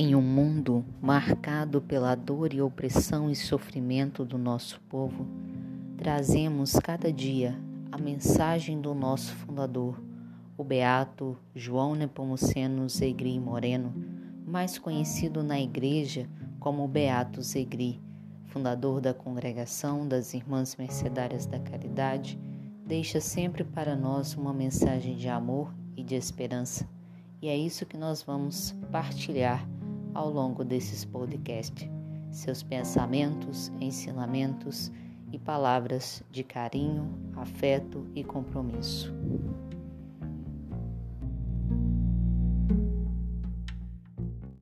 Em um mundo marcado pela dor e opressão e sofrimento do nosso povo, trazemos cada dia a mensagem do nosso fundador, o beato João Nepomuceno Zegri Moreno, mais conhecido na igreja como Beato Zegri, fundador da Congregação das Irmãs Mercedárias da Caridade, deixa sempre para nós uma mensagem de amor e de esperança. E é isso que nós vamos partilhar ao longo desses podcasts. Seus pensamentos, ensinamentos e palavras de carinho, afeto e compromisso.